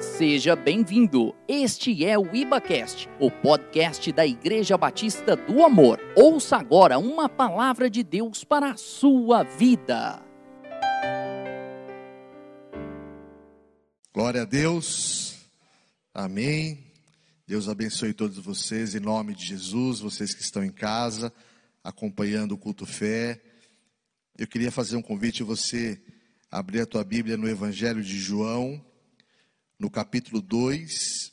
Seja bem-vindo. Este é o IbaCast, o podcast da Igreja Batista do Amor. Ouça agora uma palavra de Deus para a sua vida. Glória a Deus. Amém. Deus abençoe todos vocês em nome de Jesus, vocês que estão em casa acompanhando o culto fé. Eu queria fazer um convite você abrir a tua Bíblia no Evangelho de João, no capítulo 2,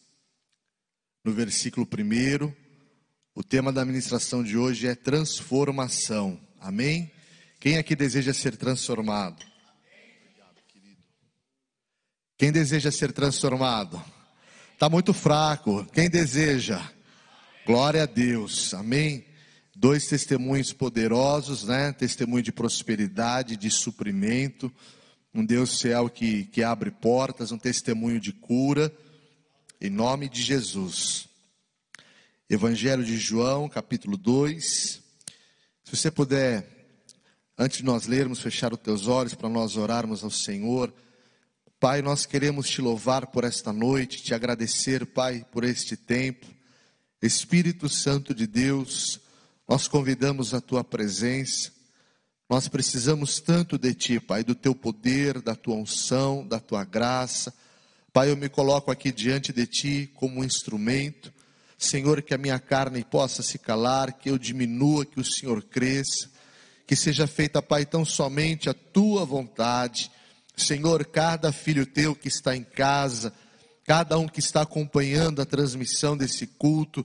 no versículo 1. O tema da ministração de hoje é transformação. Amém? Quem aqui deseja ser transformado? Quem deseja ser transformado? Está muito fraco. Quem deseja? Glória a Deus. Amém? Dois testemunhos poderosos, né? Testemunho de prosperidade, de suprimento um Deus fiel que, que abre portas, um testemunho de cura, em nome de Jesus. Evangelho de João, capítulo 2. Se você puder, antes de nós lermos, fechar os teus olhos para nós orarmos ao Senhor. Pai, nós queremos te louvar por esta noite, te agradecer, Pai, por este tempo. Espírito Santo de Deus, nós convidamos a tua presença. Nós precisamos tanto de Ti, Pai, do Teu poder, da Tua unção, da Tua graça. Pai, eu me coloco aqui diante de Ti como um instrumento. Senhor, que a minha carne possa se calar, que eu diminua, que o Senhor cresça. Que seja feita, Pai, tão somente a Tua vontade. Senhor, cada filho Teu que está em casa, cada um que está acompanhando a transmissão desse culto,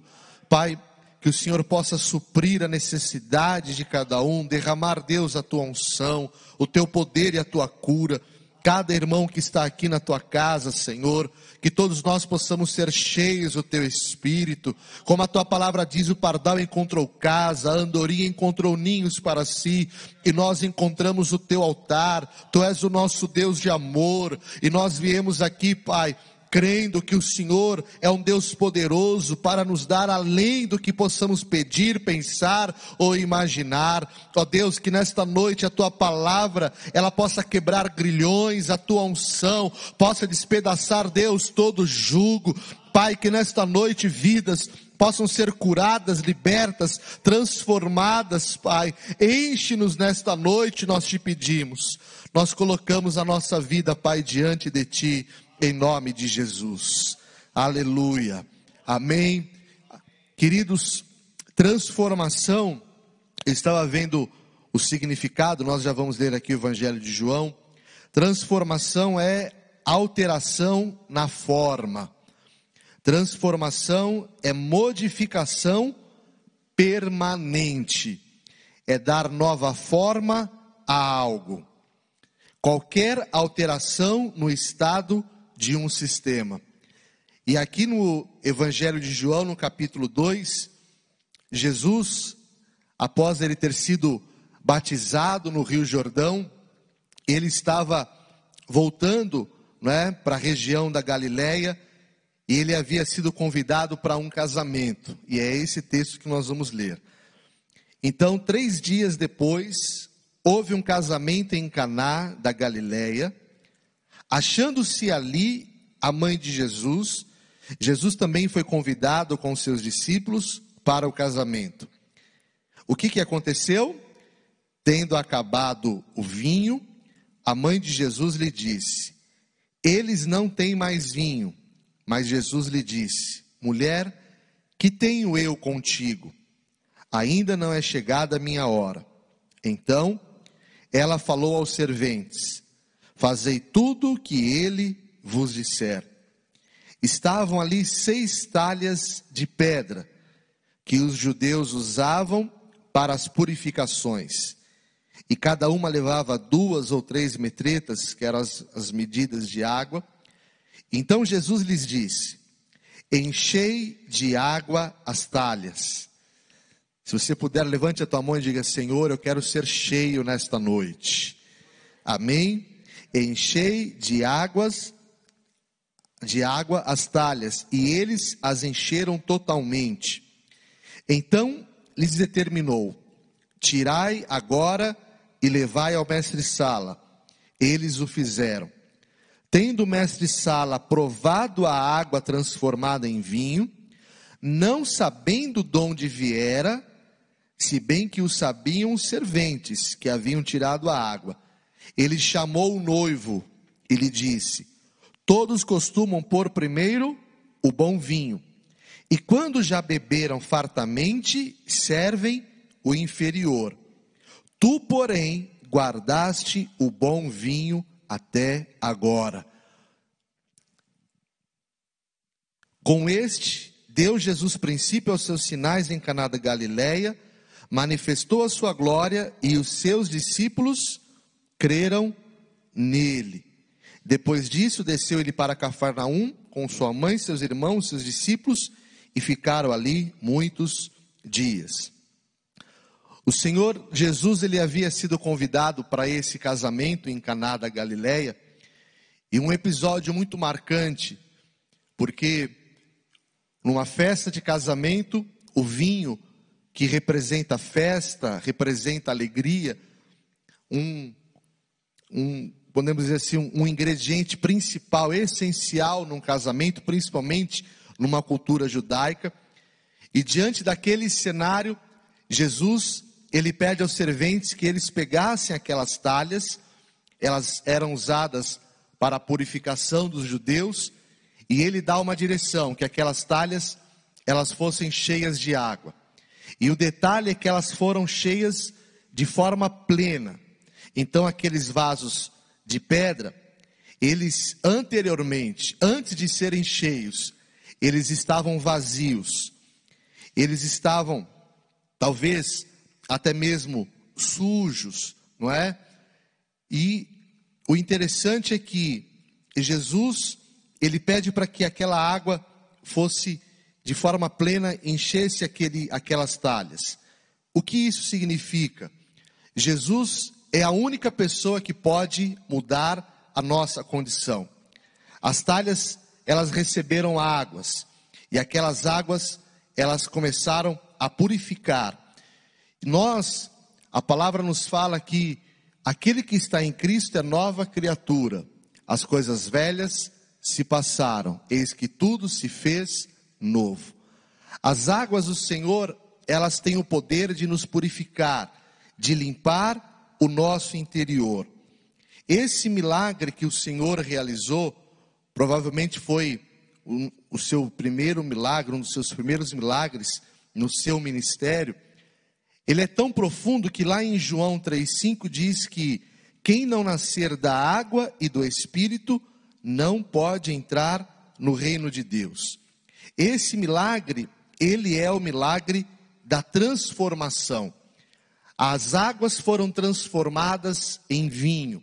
Pai, que o Senhor possa suprir a necessidade de cada um, derramar, Deus, a tua unção, o teu poder e a tua cura. Cada irmão que está aqui na tua casa, Senhor, que todos nós possamos ser cheios do teu espírito, como a tua palavra diz: o pardal encontrou casa, a andorinha encontrou ninhos para si, e nós encontramos o teu altar, tu és o nosso Deus de amor, e nós viemos aqui, Pai, crendo que o Senhor é um Deus poderoso para nos dar além do que possamos pedir, pensar ou imaginar. Ó Deus, que nesta noite a tua palavra, ela possa quebrar grilhões, a tua unção possa despedaçar, Deus, todo jugo. Pai, que nesta noite vidas possam ser curadas, libertas, transformadas, Pai. Enche-nos nesta noite, nós te pedimos. Nós colocamos a nossa vida, Pai, diante de ti em nome de Jesus. Aleluia. Amém. Queridos, transformação, estava vendo o significado, nós já vamos ler aqui o Evangelho de João. Transformação é alteração na forma. Transformação é modificação permanente. É dar nova forma a algo. Qualquer alteração no estado de um sistema. E aqui no Evangelho de João, no capítulo 2, Jesus, após ele ter sido batizado no Rio Jordão, ele estava voltando né, para a região da Galileia e ele havia sido convidado para um casamento. E é esse texto que nós vamos ler. Então, três dias depois, houve um casamento em Caná da Galileia Achando-se ali a mãe de Jesus, Jesus também foi convidado com seus discípulos para o casamento. O que, que aconteceu? Tendo acabado o vinho, a mãe de Jesus lhe disse: Eles não têm mais vinho. Mas Jesus lhe disse: Mulher, que tenho eu contigo? Ainda não é chegada a minha hora. Então ela falou aos serventes: Fazei tudo o que ele vos disser. Estavam ali seis talhas de pedra que os judeus usavam para as purificações. E cada uma levava duas ou três metretas, que eram as, as medidas de água. Então Jesus lhes disse: Enchei de água as talhas. Se você puder, levante a tua mão e diga: Senhor, eu quero ser cheio nesta noite. Amém? Enchei de águas de água as talhas, e eles as encheram totalmente. Então lhes determinou: Tirai agora e levai ao mestre Sala. Eles o fizeram. Tendo o mestre Sala provado a água transformada em vinho, não sabendo de onde viera, se bem que o sabiam os serventes que haviam tirado a água, ele chamou o noivo e lhe disse: Todos costumam pôr primeiro o bom vinho, e quando já beberam fartamente, servem o inferior. Tu, porém, guardaste o bom vinho até agora. Com este, deu Jesus princípio aos seus sinais em Caná da Galileia, manifestou a sua glória e os seus discípulos creram nele. Depois disso, desceu ele para Cafarnaum com sua mãe, seus irmãos, seus discípulos e ficaram ali muitos dias. O Senhor Jesus ele havia sido convidado para esse casamento em Caná da Galileia, e um episódio muito marcante, porque numa festa de casamento, o vinho que representa festa, representa alegria, um, um podemos dizer assim, um, um ingrediente principal, essencial num casamento, principalmente numa cultura judaica. E diante daquele cenário, Jesus ele pede aos serventes que eles pegassem aquelas talhas, elas eram usadas para a purificação dos judeus, e ele dá uma direção, que aquelas talhas elas fossem cheias de água. E o detalhe é que elas foram cheias de forma plena. Então aqueles vasos de pedra, eles anteriormente, antes de serem cheios, eles estavam vazios. Eles estavam talvez até mesmo sujos, não é? E o interessante é que Jesus, ele pede para que aquela água fosse de forma plena, enchesse aquele, aquelas talhas. O que isso significa? Jesus é a única pessoa que pode mudar a nossa condição. As talhas, elas receberam águas, e aquelas águas, elas começaram a purificar nós, a palavra nos fala que aquele que está em Cristo é nova criatura. As coisas velhas se passaram, eis que tudo se fez novo. As águas do Senhor, elas têm o poder de nos purificar, de limpar o nosso interior. Esse milagre que o Senhor realizou, provavelmente foi um, o seu primeiro milagre, um dos seus primeiros milagres no seu ministério ele é tão profundo que lá em João 3,5 diz que quem não nascer da água e do Espírito não pode entrar no reino de Deus. Esse milagre, ele é o milagre da transformação. As águas foram transformadas em vinho.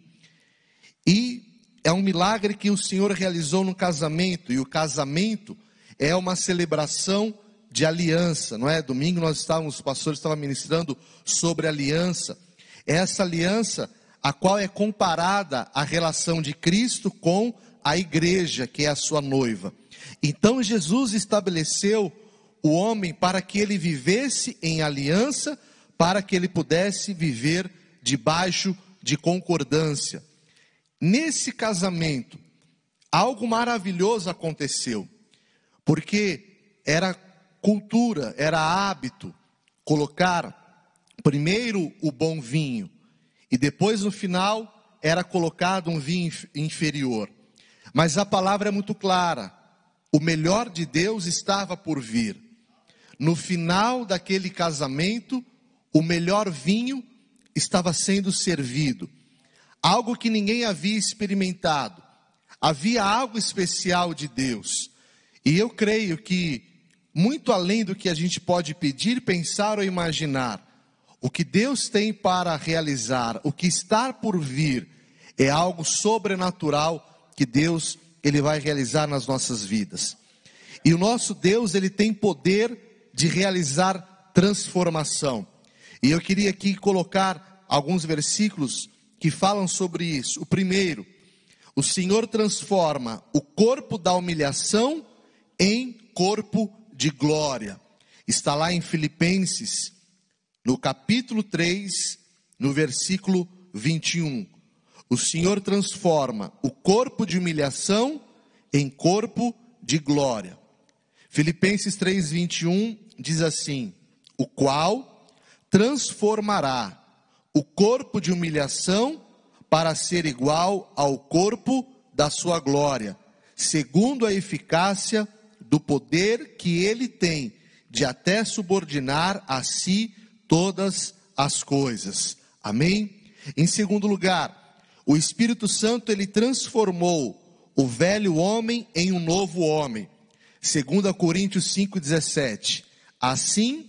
E é um milagre que o Senhor realizou no casamento, e o casamento é uma celebração de aliança, não é? Domingo nós estávamos, o pastor estava ministrando sobre aliança. Essa aliança, a qual é comparada a relação de Cristo com a igreja, que é a sua noiva. Então Jesus estabeleceu o homem para que ele vivesse em aliança, para que ele pudesse viver debaixo de concordância. Nesse casamento, algo maravilhoso aconteceu, porque era cultura, era hábito colocar primeiro o bom vinho e depois no final era colocado um vinho inferior. Mas a palavra é muito clara: o melhor de Deus estava por vir. No final daquele casamento, o melhor vinho estava sendo servido, algo que ninguém havia experimentado. Havia algo especial de Deus. E eu creio que muito além do que a gente pode pedir, pensar ou imaginar. O que Deus tem para realizar, o que está por vir, é algo sobrenatural que Deus ele vai realizar nas nossas vidas. E o nosso Deus, ele tem poder de realizar transformação. E eu queria aqui colocar alguns versículos que falam sobre isso. O primeiro, o Senhor transforma o corpo da humilhação em corpo de glória. Está lá em Filipenses, no capítulo 3, no versículo 21. o Senhor transforma o corpo de humilhação em corpo de glória. Filipenses 3:21 diz assim: o qual transformará o corpo de humilhação para ser igual ao corpo da sua glória, segundo a eficácia do poder que ele tem de até subordinar a si todas as coisas. Amém? Em segundo lugar, o Espírito Santo ele transformou o velho homem em um novo homem. 2 Coríntios 5:17. Assim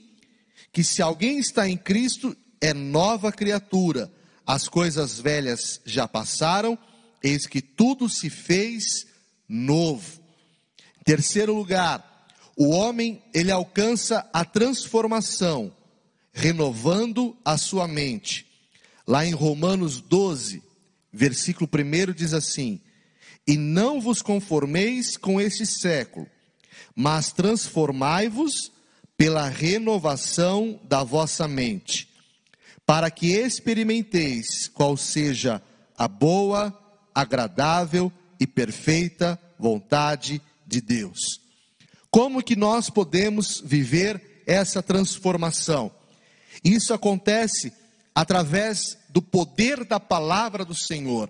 que se alguém está em Cristo, é nova criatura. As coisas velhas já passaram, eis que tudo se fez novo. Terceiro lugar, o homem ele alcança a transformação, renovando a sua mente. Lá em Romanos 12, versículo 1 diz assim: E não vos conformeis com este século, mas transformai-vos pela renovação da vossa mente, para que experimenteis qual seja a boa, agradável e perfeita vontade de Deus. Como que nós podemos viver essa transformação? Isso acontece através do poder da palavra do Senhor.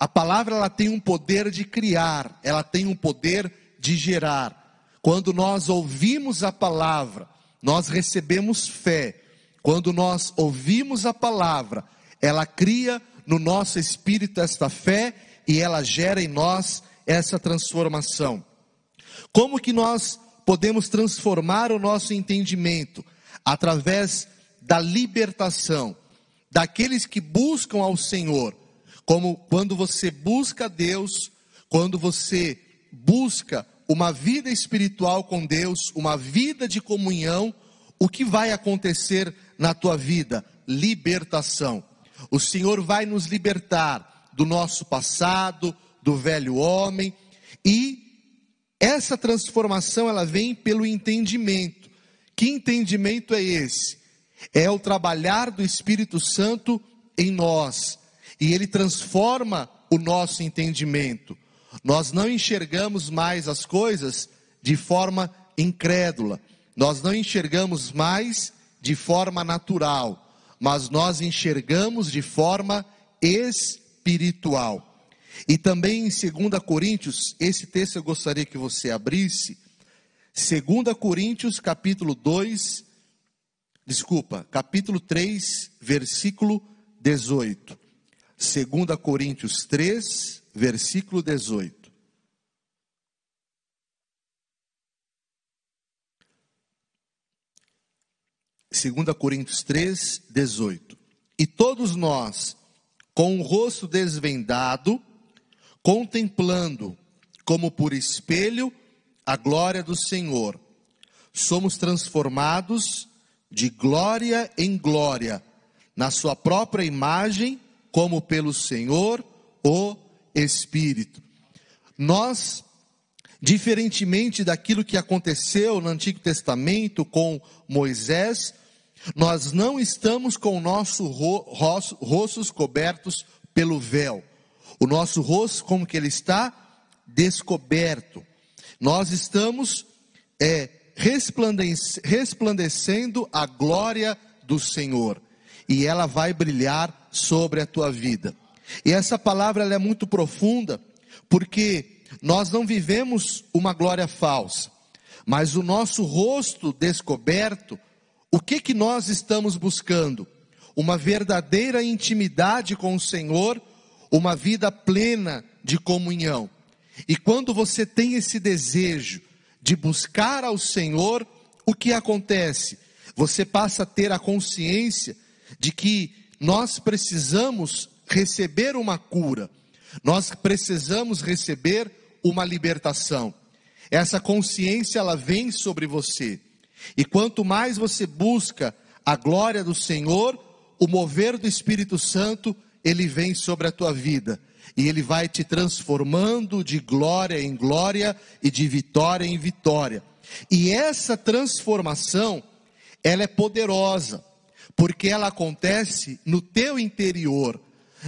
A palavra ela tem um poder de criar, ela tem um poder de gerar. Quando nós ouvimos a palavra, nós recebemos fé. Quando nós ouvimos a palavra, ela cria no nosso espírito esta fé e ela gera em nós essa transformação. Como que nós podemos transformar o nosso entendimento? Através da libertação daqueles que buscam ao Senhor. Como quando você busca Deus, quando você busca uma vida espiritual com Deus, uma vida de comunhão, o que vai acontecer na tua vida? Libertação. O Senhor vai nos libertar do nosso passado, do velho homem, e essa transformação ela vem pelo entendimento. Que entendimento é esse? É o trabalhar do Espírito Santo em nós, e ele transforma o nosso entendimento. Nós não enxergamos mais as coisas de forma incrédula, nós não enxergamos mais de forma natural, mas nós enxergamos de forma espiritual. E também em 2 Coríntios, esse texto eu gostaria que você abrisse, 2 Coríntios capítulo 2, desculpa, capítulo 3, versículo 18. 2 Coríntios 3, versículo 18. Segunda Coríntios 3, 18. E todos nós, com o rosto desvendado, contemplando como por espelho a glória do Senhor, somos transformados de glória em glória, na sua própria imagem, como pelo Senhor, o Espírito. Nós, diferentemente daquilo que aconteceu no Antigo Testamento com Moisés, nós não estamos com o nosso ro rostos cobertos pelo véu. O nosso rosto, como que ele está? Descoberto. Nós estamos é, resplandecendo a glória do Senhor. E ela vai brilhar sobre a tua vida. E essa palavra é muito profunda, porque nós não vivemos uma glória falsa, mas o nosso rosto descoberto, o que que nós estamos buscando? Uma verdadeira intimidade com o Senhor, uma vida plena de comunhão. E quando você tem esse desejo de buscar ao Senhor, o que acontece? Você passa a ter a consciência de que nós precisamos receber uma cura, nós precisamos receber uma libertação. Essa consciência ela vem sobre você. E quanto mais você busca a glória do Senhor, o mover do Espírito Santo, ele vem sobre a tua vida. E ele vai te transformando de glória em glória e de vitória em vitória. E essa transformação, ela é poderosa, porque ela acontece no teu interior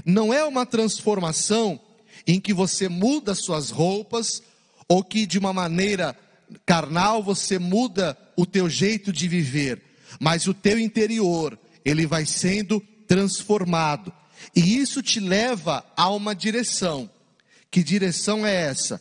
não é uma transformação em que você muda suas roupas ou que de uma maneira carnal você muda o teu jeito de viver, mas o teu interior, ele vai sendo transformado. E isso te leva a uma direção. Que direção é essa?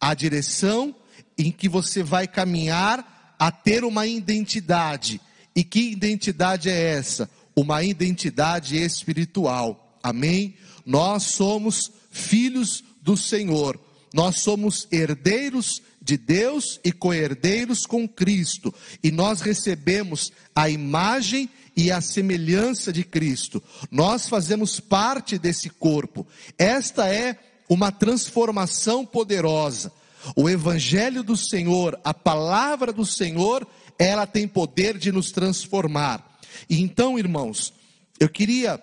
A direção em que você vai caminhar a ter uma identidade. E que identidade é essa? Uma identidade espiritual. Amém? Nós somos filhos do Senhor. Nós somos herdeiros de Deus e co-herdeiros com Cristo. E nós recebemos a imagem e a semelhança de Cristo. Nós fazemos parte desse corpo. Esta é uma transformação poderosa. O evangelho do Senhor, a palavra do Senhor, ela tem poder de nos transformar. E então, irmãos, eu queria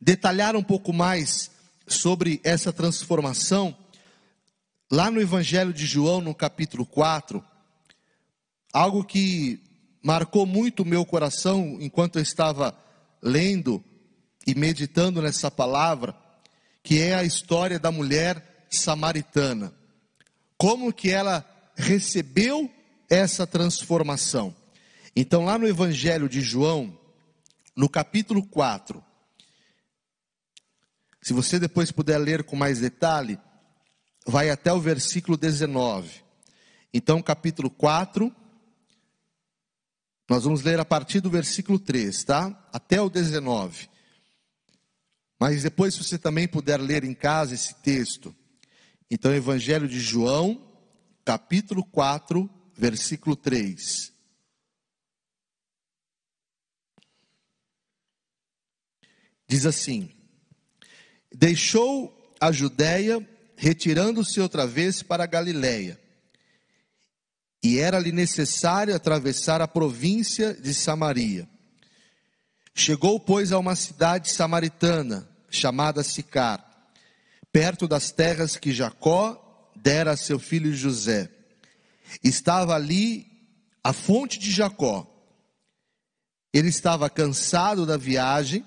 detalhar um pouco mais sobre essa transformação. Lá no Evangelho de João, no capítulo 4, algo que marcou muito o meu coração enquanto eu estava lendo e meditando nessa palavra, que é a história da mulher samaritana. Como que ela recebeu essa transformação? Então, lá no Evangelho de João, no capítulo 4, se você depois puder ler com mais detalhe, vai até o versículo 19. Então, capítulo 4, nós vamos ler a partir do versículo 3, tá? Até o 19. Mas depois, se você também puder ler em casa esse texto. Então, Evangelho de João, capítulo 4, versículo 3. Diz assim: Deixou a Judéia, retirando-se outra vez para a Galiléia e era-lhe necessário atravessar a província de Samaria. Chegou, pois, a uma cidade samaritana, chamada Sicar, perto das terras que Jacó dera a seu filho José. Estava ali a fonte de Jacó. Ele estava cansado da viagem,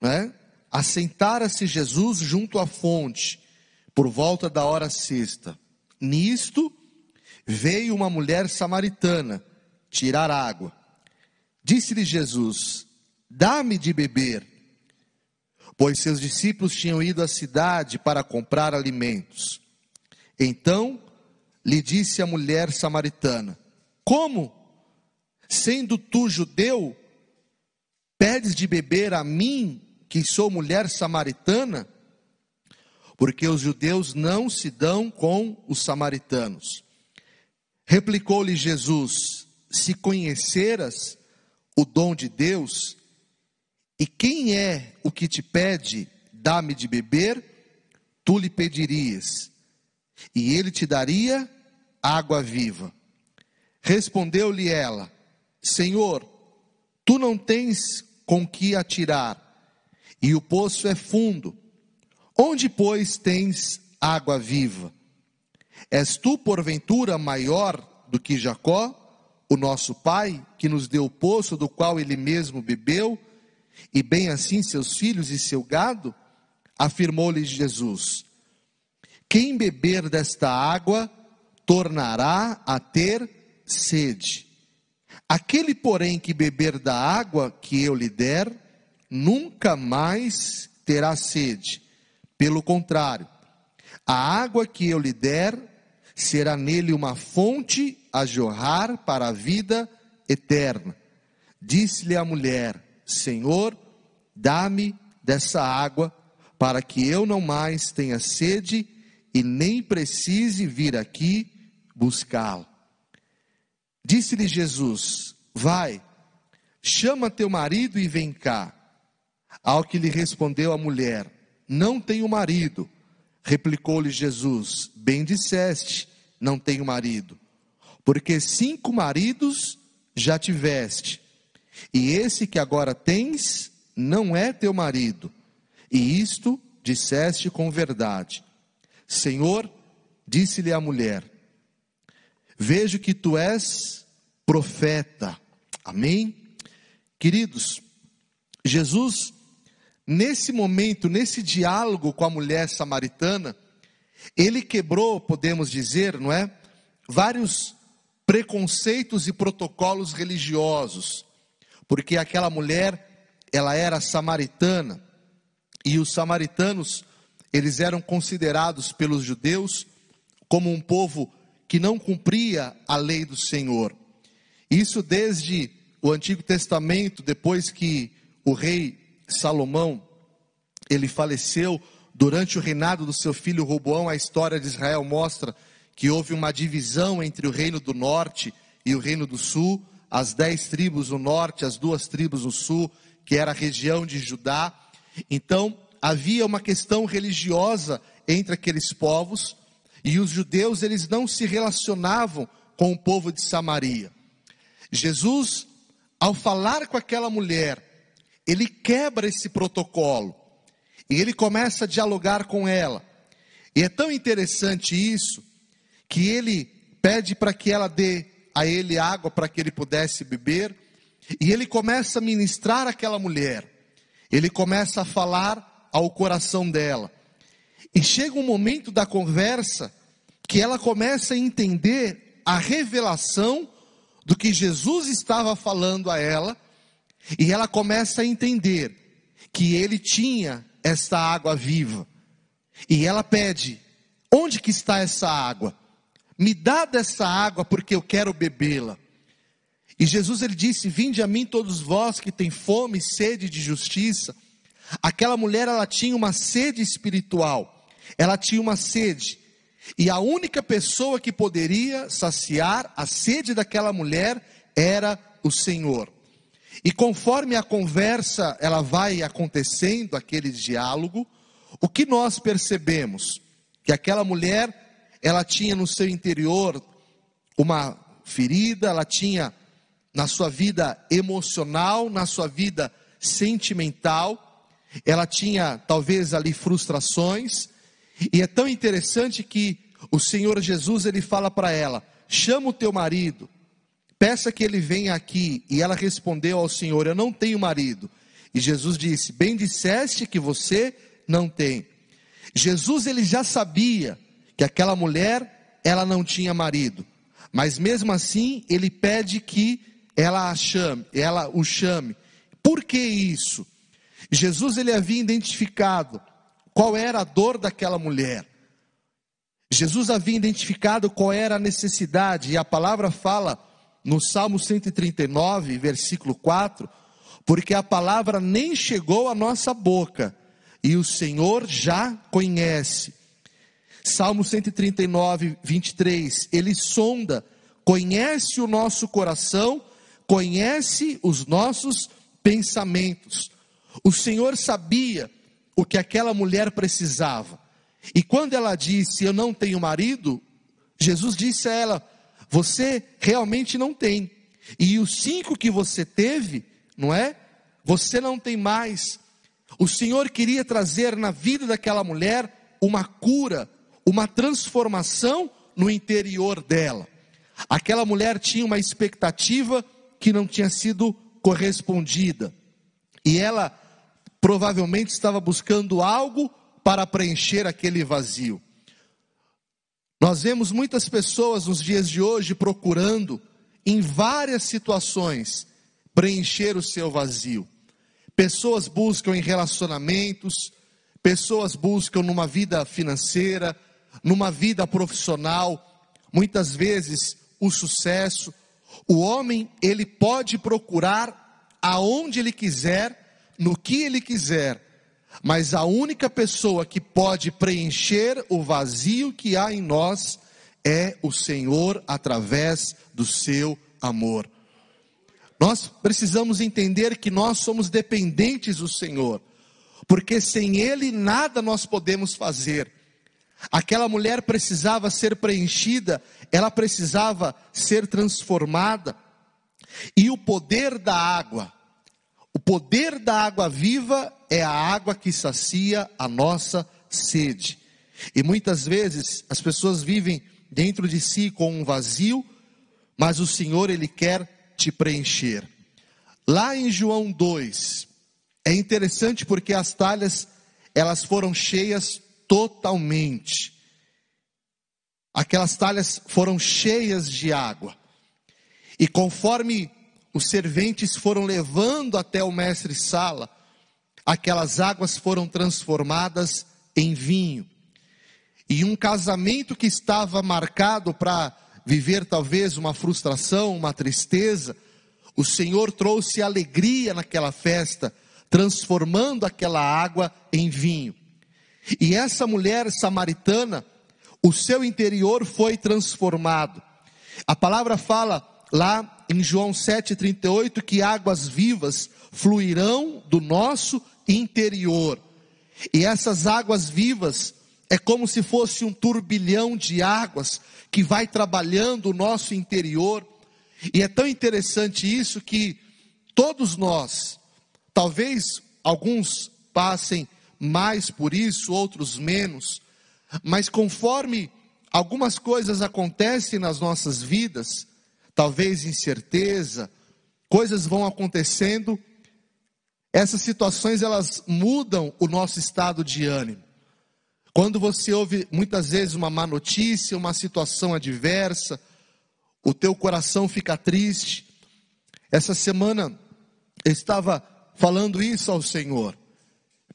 né? Assentara-se Jesus junto à fonte, por volta da hora sexta. Nisto, veio uma mulher samaritana tirar água. Disse-lhe Jesus: Dá-me de beber. Pois seus discípulos tinham ido à cidade para comprar alimentos. Então lhe disse a mulher samaritana: Como? Sendo tu judeu, pedes de beber a mim, que sou mulher samaritana? Porque os judeus não se dão com os samaritanos. Replicou-lhe Jesus: Se conheceras o dom de Deus, e quem é o que te pede, dá-me de beber, tu lhe pedirias, e ele te daria água viva. Respondeu-lhe ela: Senhor, tu não tens com que atirar, e o poço é fundo. Onde, pois, tens água viva? És tu, porventura, maior do que Jacó, o nosso pai, que nos deu o poço do qual ele mesmo bebeu, e bem assim seus filhos e seu gado? Afirmou-lhe Jesus: Quem beber desta água tornará a ter sede. Aquele, porém, que beber da água que eu lhe der, nunca mais terá sede. Pelo contrário, a água que eu lhe der será nele uma fonte a jorrar para a vida eterna. Disse-lhe a mulher: Senhor, dá-me dessa água, para que eu não mais tenha sede e nem precise vir aqui buscá-la. Disse-lhe Jesus: Vai, chama teu marido e vem cá. Ao que lhe respondeu a mulher: Não tenho marido. Replicou-lhe Jesus: Bem disseste, não tenho marido, porque cinco maridos já tiveste, e esse que agora tens não é teu marido, e isto disseste com verdade. Senhor, disse-lhe a mulher: Vejo que tu és profeta. Amém? Queridos, Jesus nesse momento, nesse diálogo com a mulher samaritana, ele quebrou, podemos dizer, não é? Vários preconceitos e protocolos religiosos, porque aquela mulher, ela era samaritana, e os samaritanos, eles eram considerados pelos judeus como um povo que não cumpria a lei do Senhor. Isso desde o Antigo Testamento, depois que o rei Salomão ele faleceu durante o reinado do seu filho Roboão, a história de Israel mostra que houve uma divisão entre o reino do norte e o reino do sul, as dez tribos no norte, as duas tribos no sul, que era a região de Judá. Então, havia uma questão religiosa entre aqueles povos, e os judeus eles não se relacionavam com o povo de Samaria. Jesus, ao falar com aquela mulher, ele quebra esse protocolo e ele começa a dialogar com ela. E é tão interessante isso que ele pede para que ela dê a ele água para que ele pudesse beber, e ele começa a ministrar aquela mulher. Ele começa a falar ao coração dela. E chega um momento da conversa que ela começa a entender a revelação do que Jesus estava falando a ela, e ela começa a entender que ele tinha esta água viva. E ela pede: "Onde que está essa água? Me dá dessa água porque eu quero bebê-la." E Jesus ele disse: "Vinde a mim todos vós que têm fome e sede de justiça." Aquela mulher ela tinha uma sede espiritual. Ela tinha uma sede. E a única pessoa que poderia saciar a sede daquela mulher era o Senhor. E conforme a conversa ela vai acontecendo, aquele diálogo, o que nós percebemos? Que aquela mulher, ela tinha no seu interior uma ferida, ela tinha na sua vida emocional, na sua vida sentimental, ela tinha talvez ali frustrações, e é tão interessante que o Senhor Jesus ele fala para ela: chama o teu marido, Peça que ele venha aqui. E ela respondeu ao Senhor: Eu não tenho marido. E Jesus disse: Bem disseste que você não tem. Jesus ele já sabia que aquela mulher ela não tinha marido, mas mesmo assim ele pede que ela a chame, ela o chame. Por que isso? Jesus ele havia identificado qual era a dor daquela mulher. Jesus havia identificado qual era a necessidade e a palavra fala no Salmo 139, versículo 4, porque a palavra nem chegou à nossa boca e o Senhor já conhece. Salmo 139, 23, ele sonda, conhece o nosso coração, conhece os nossos pensamentos. O Senhor sabia o que aquela mulher precisava. E quando ela disse: Eu não tenho marido, Jesus disse a ela: você realmente não tem. E os cinco que você teve, não é? Você não tem mais. O Senhor queria trazer na vida daquela mulher uma cura, uma transformação no interior dela. Aquela mulher tinha uma expectativa que não tinha sido correspondida. E ela provavelmente estava buscando algo para preencher aquele vazio. Nós vemos muitas pessoas nos dias de hoje procurando, em várias situações, preencher o seu vazio. Pessoas buscam em relacionamentos, pessoas buscam numa vida financeira, numa vida profissional, muitas vezes o sucesso. O homem, ele pode procurar aonde ele quiser, no que ele quiser, mas a única pessoa que pode preencher o vazio que há em nós é o Senhor através do seu amor. Nós precisamos entender que nós somos dependentes do Senhor, porque sem Ele nada nós podemos fazer. Aquela mulher precisava ser preenchida, ela precisava ser transformada, e o poder da água, o poder da água viva é a água que sacia a nossa sede. E muitas vezes as pessoas vivem dentro de si com um vazio, mas o Senhor ele quer te preencher. Lá em João 2, É interessante porque as talhas, elas foram cheias totalmente. Aquelas talhas foram cheias de água. E conforme os serventes foram levando até o mestre Sala, aquelas águas foram transformadas em vinho. E um casamento que estava marcado para viver talvez uma frustração, uma tristeza, o Senhor trouxe alegria naquela festa, transformando aquela água em vinho. E essa mulher samaritana, o seu interior foi transformado. A palavra fala lá em João 7,38 que águas vivas fluirão do nosso interior. E essas águas vivas é como se fosse um turbilhão de águas que vai trabalhando o nosso interior. E é tão interessante isso que todos nós, talvez alguns passem mais por isso, outros menos, mas conforme algumas coisas acontecem nas nossas vidas, talvez incerteza, coisas vão acontecendo, essas situações elas mudam o nosso estado de ânimo. Quando você ouve muitas vezes uma má notícia, uma situação adversa, o teu coração fica triste. Essa semana eu estava falando isso ao Senhor,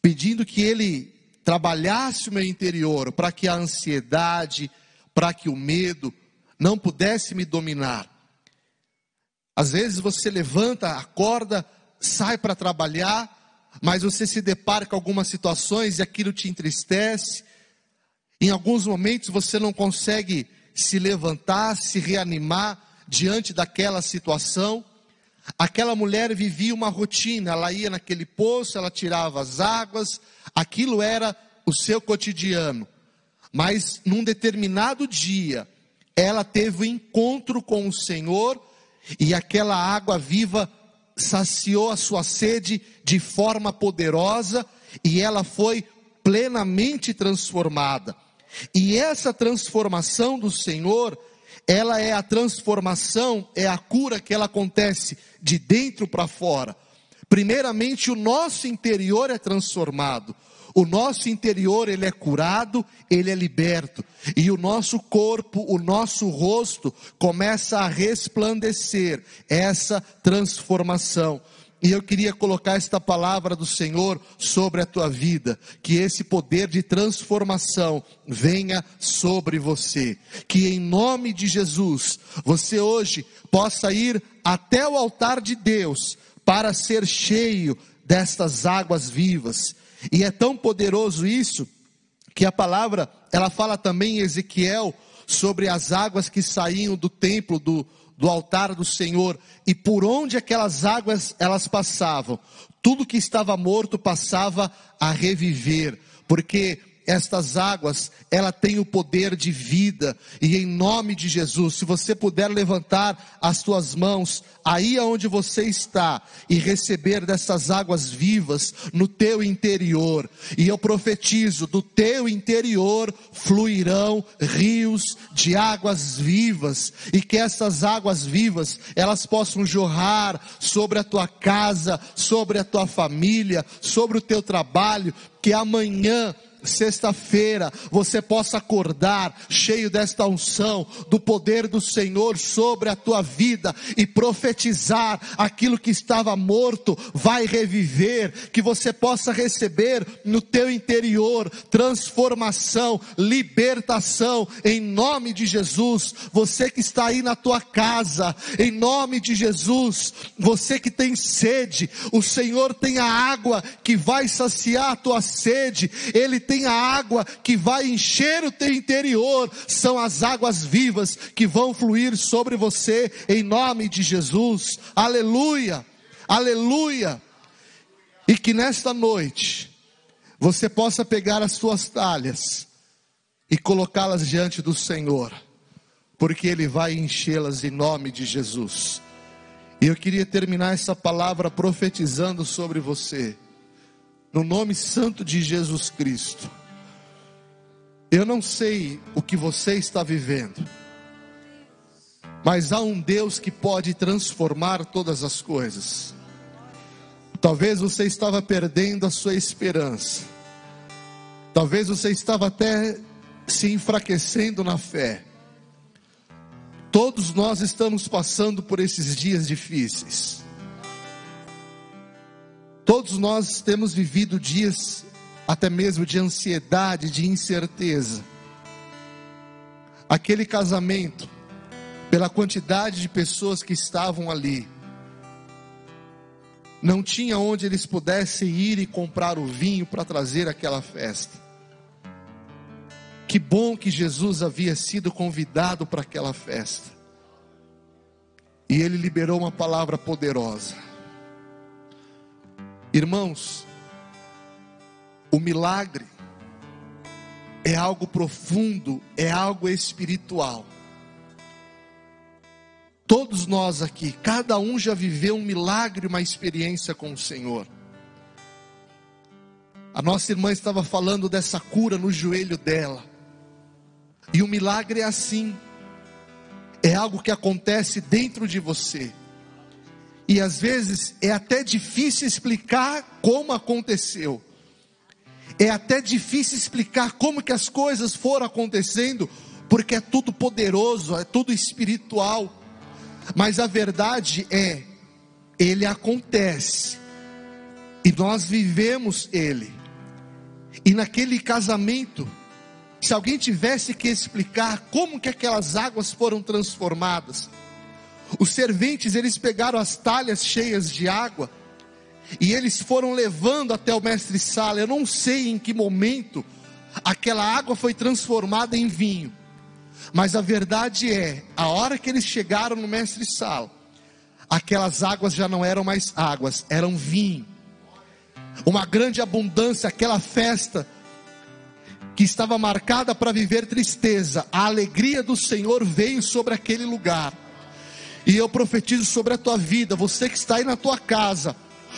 pedindo que Ele trabalhasse o meu interior para que a ansiedade, para que o medo não pudesse me dominar. Às vezes você levanta, acorda, sai para trabalhar, mas você se depara com algumas situações e aquilo te entristece, em alguns momentos você não consegue se levantar, se reanimar diante daquela situação. Aquela mulher vivia uma rotina, ela ia naquele poço, ela tirava as águas, aquilo era o seu cotidiano. Mas num determinado dia, ela teve um encontro com o Senhor e aquela água viva saciou a sua sede de forma poderosa e ela foi plenamente transformada. E essa transformação do Senhor, ela é a transformação, é a cura que ela acontece de dentro para fora. Primeiramente, o nosso interior é transformado. O nosso interior ele é curado, ele é liberto, e o nosso corpo, o nosso rosto começa a resplandecer essa transformação. E eu queria colocar esta palavra do Senhor sobre a tua vida, que esse poder de transformação venha sobre você, que em nome de Jesus, você hoje possa ir até o altar de Deus para ser cheio destas águas vivas. E é tão poderoso isso que a palavra, ela fala também em Ezequiel sobre as águas que saíam do templo do do altar do Senhor. E por onde aquelas águas elas passavam, tudo que estava morto passava a reviver, porque estas águas, ela tem o poder de vida, e em nome de Jesus, se você puder levantar as suas mãos aí aonde você está e receber dessas águas vivas no teu interior, e eu profetizo, do teu interior fluirão rios de águas vivas, e que essas águas vivas, elas possam jorrar sobre a tua casa, sobre a tua família, sobre o teu trabalho, que amanhã sexta-feira você possa acordar cheio desta unção, do poder do Senhor sobre a tua vida e profetizar aquilo que estava morto vai reviver, que você possa receber no teu interior transformação, libertação em nome de Jesus. Você que está aí na tua casa, em nome de Jesus, você que tem sede, o Senhor tem a água que vai saciar a tua sede, ele tem a água que vai encher o teu interior, são as águas vivas que vão fluir sobre você em nome de Jesus. Aleluia, aleluia. E que nesta noite você possa pegar as suas talhas e colocá-las diante do Senhor, porque Ele vai enchê-las em nome de Jesus. E eu queria terminar essa palavra profetizando sobre você, no nome santo de Jesus Cristo. Eu não sei o que você está vivendo, mas há um Deus que pode transformar todas as coisas. Talvez você estava perdendo a sua esperança. Talvez você estava até se enfraquecendo na fé. Todos nós estamos passando por esses dias difíceis. Todos nós temos vivido dias até mesmo de ansiedade, de incerteza. Aquele casamento, pela quantidade de pessoas que estavam ali, não tinha onde eles pudessem ir e comprar o vinho para trazer aquela festa. Que bom que Jesus havia sido convidado para aquela festa. E ele liberou uma palavra poderosa. Irmãos, o milagre é algo profundo, é algo espiritual. Todos nós aqui, cada um já viveu um milagre, uma experiência com o Senhor. A nossa irmã estava falando dessa cura no joelho dela. E o milagre é assim. É algo que acontece dentro de você. E às vezes é até difícil explicar como aconteceu. É até difícil explicar como que as coisas foram acontecendo, porque é tudo poderoso, é tudo espiritual. Mas a verdade é, ele acontece. E nós vivemos ele. E naquele casamento, se alguém tivesse que explicar como que aquelas águas foram transformadas, os serventes eles pegaram as talhas cheias de água e eles foram levando até o mestre Sala. Eu não sei em que momento aquela água foi transformada em vinho. Mas a verdade é, a hora que eles chegaram no mestre Sala, aquelas águas já não eram mais águas, eram vinho. Uma grande abundância, aquela festa que estava marcada para viver tristeza, a alegria do Senhor veio sobre aquele lugar. E eu profetizo sobre a tua vida, você que está aí na tua casa.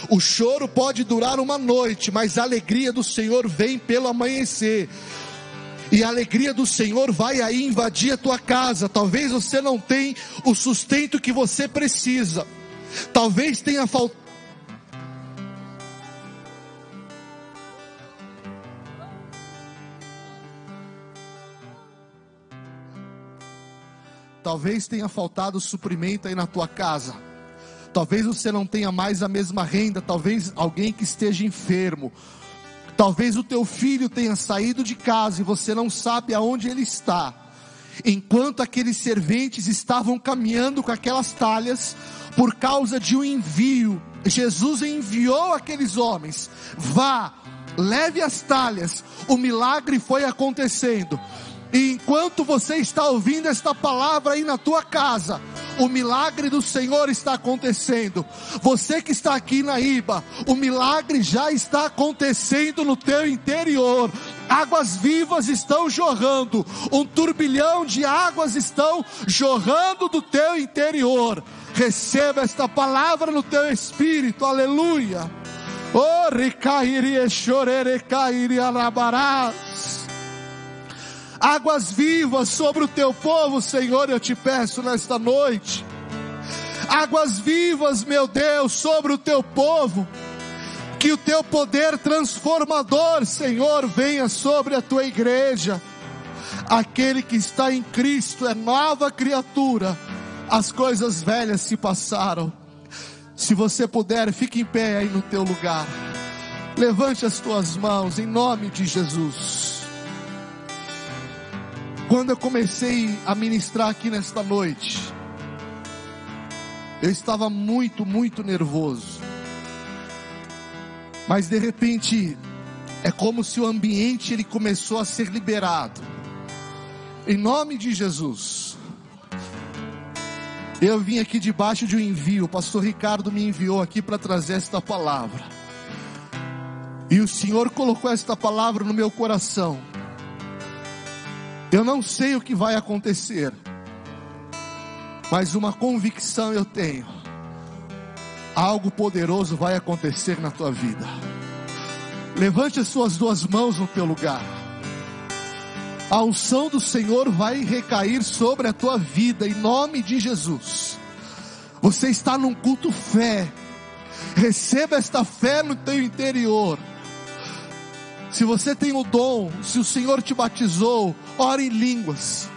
O choro pode durar uma noite, mas a alegria do Senhor vem pelo amanhecer. E a alegria do Senhor vai aí invadir a tua casa. Talvez você não tenha o sustento que você precisa. Talvez tenha faltado Talvez tenha faltado suprimento aí na tua casa. Talvez você não tenha mais a mesma renda, talvez alguém que esteja enfermo. Talvez o teu filho tenha saído de casa e você não sabe aonde ele está. Enquanto aqueles serventes estavam caminhando com aquelas talhas, por causa de um envio, Jesus enviou aqueles homens: vá, leve as talhas. O milagre foi acontecendo. E enquanto você está ouvindo esta palavra aí na tua casa, o milagre do Senhor está acontecendo. Você que está aqui na Iba, o milagre já está acontecendo no teu interior. Águas vivas estão jorrando, um turbilhão de águas estão jorrando do teu interior. Receba esta palavra no teu espírito, aleluia. Oh, recairia, chorere, cairia, alabarás águas vivas sobre o teu povo, Senhor, eu te peço nesta noite. Águas vivas, meu Deus, sobre o teu povo. Que o teu poder transformador, Senhor, venha sobre a tua igreja. Aquele que está em Cristo é nova criatura. As coisas velhas se passaram. Se você puder, fique em pé aí no teu lugar. Levante as tuas mãos em nome de Jesus. Quando eu comecei a ministrar aqui nesta noite, eu estava muito, muito nervoso. Mas de repente, é como se o ambiente ele começou a ser liberado. Em nome de Jesus. Eu vim aqui debaixo de um envio. O pastor Ricardo me enviou aqui para trazer esta palavra. E o Senhor colocou esta palavra no meu coração eu não sei o que vai acontecer, mas uma convicção eu tenho: algo poderoso vai acontecer na tua vida. Levante as suas duas mãos no teu lugar. A unção do Senhor vai recair sobre a tua vida em nome de Jesus. Você está num culto fé. Receba esta fé no teu interior. Se você tem o dom, se o Senhor te batizou, ore em línguas.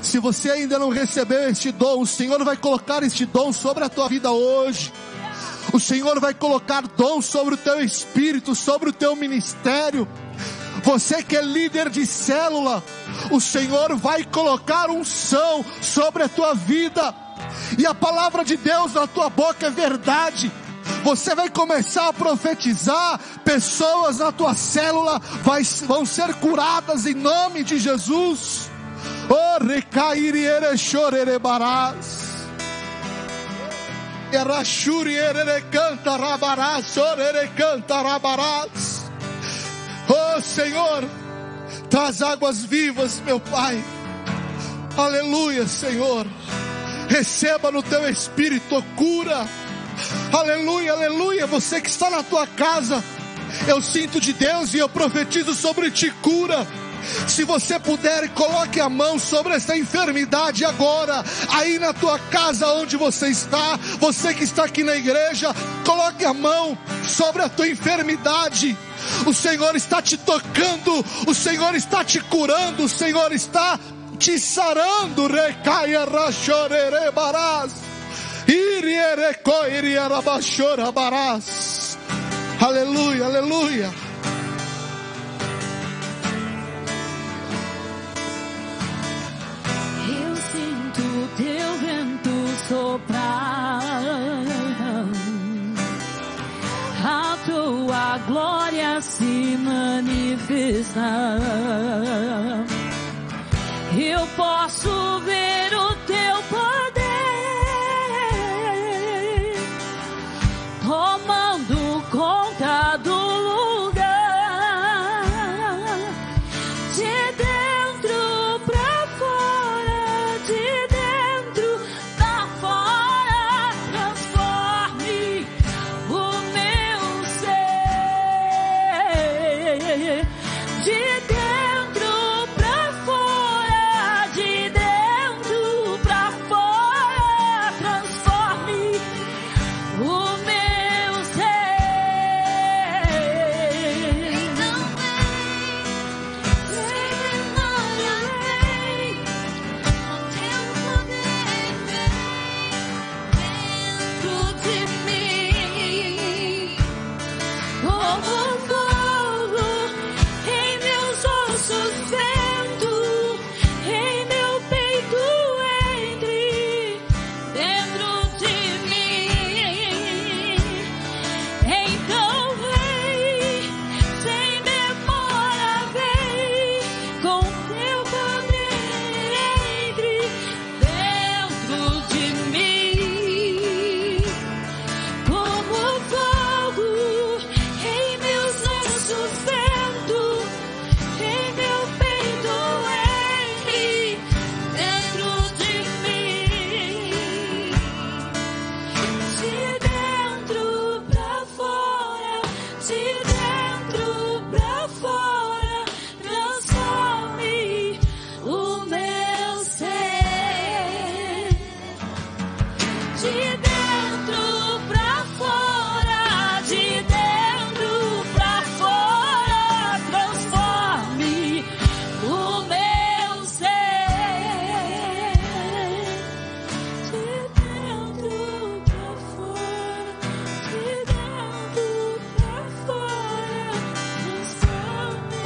Se você ainda não recebeu este dom, o Senhor vai colocar este dom sobre a tua vida hoje. O Senhor vai colocar dom sobre o teu espírito, sobre o teu ministério. Você que é líder de célula, o Senhor vai colocar unção sobre a tua vida. E a palavra de Deus na tua boca é verdade. Você vai começar a profetizar, pessoas na tua célula vai, vão ser curadas em nome de Jesus. Oh. Oh Senhor, traz águas vivas, meu Pai. Aleluia, Senhor. Receba no teu espírito cura Aleluia, aleluia. Você que está na tua casa, eu sinto de Deus e eu profetizo sobre ti cura. Se você puder, coloque a mão sobre essa enfermidade agora, aí na tua casa onde você está, você que está aqui na igreja, coloque a mão sobre a tua enfermidade. O Senhor está te tocando, o Senhor está te curando, o Senhor está te sarando, recaia rachorerebarás. Aleluia, aleluia. Eu sinto teu vento soprar. A tua glória se manifestar. Eu posso ver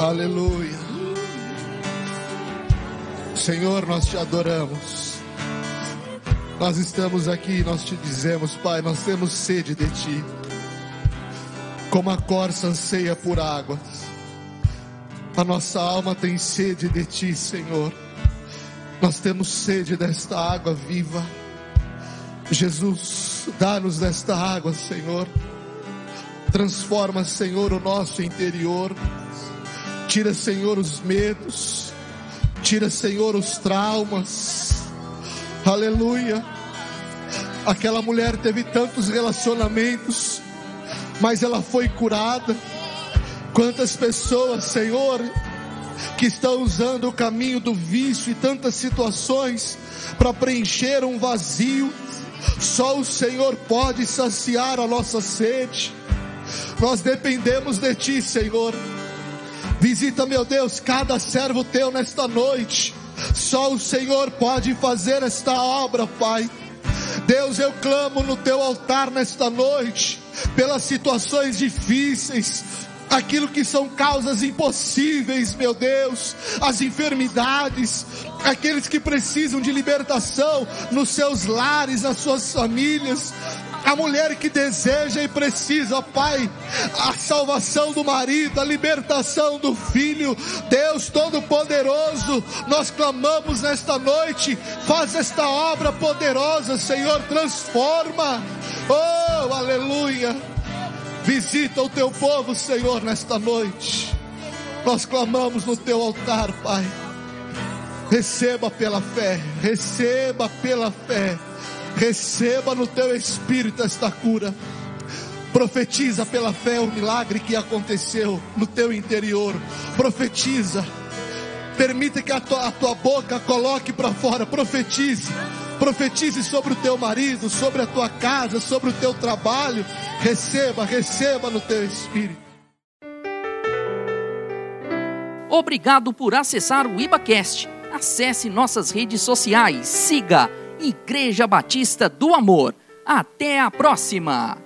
Aleluia. Senhor, nós te adoramos. Nós estamos aqui, nós te dizemos, Pai, nós temos sede de ti. Como a corça anseia por águas. A nossa alma tem sede de ti, Senhor. Nós temos sede desta água viva. Jesus, dá-nos desta água, Senhor. Transforma, Senhor, o nosso interior. Tira, Senhor, os medos. Tira, Senhor, os traumas. Aleluia. Aquela mulher teve tantos relacionamentos, mas ela foi curada. Quantas pessoas, Senhor, que estão usando o caminho do vício e tantas situações para preencher um vazio, Só o Senhor pode saciar a nossa sede. Nós dependemos de Ti, Senhor. Visita, meu Deus, cada servo teu nesta noite. Só o Senhor pode fazer esta obra, Pai. Deus, eu clamo no teu altar nesta noite, pelas situações difíceis, aquilo que são causas impossíveis, meu Deus, as enfermidades, aqueles que precisam de libertação nos seus lares, nas suas famílias, a mulher que deseja e precisa, Pai, a salvação do marido, a libertação do filho, Deus Todo-Poderoso, nós clamamos nesta noite, faz esta obra poderosa, Senhor, transforma, oh, aleluia, visita o teu povo, Senhor, nesta noite, nós clamamos no teu altar, Pai, receba pela fé, receba pela fé, Receba no teu espírito esta cura. Profetiza pela fé o milagre que aconteceu no teu interior. Profetiza. Permita que a tua, a tua boca coloque para fora. Profetize. Profetize sobre o teu marido, sobre a tua casa, sobre o teu trabalho. Receba, receba no teu espírito. Obrigado por acessar o IbaCast. Acesse nossas redes sociais. Siga Igreja Batista do Amor. Até a próxima!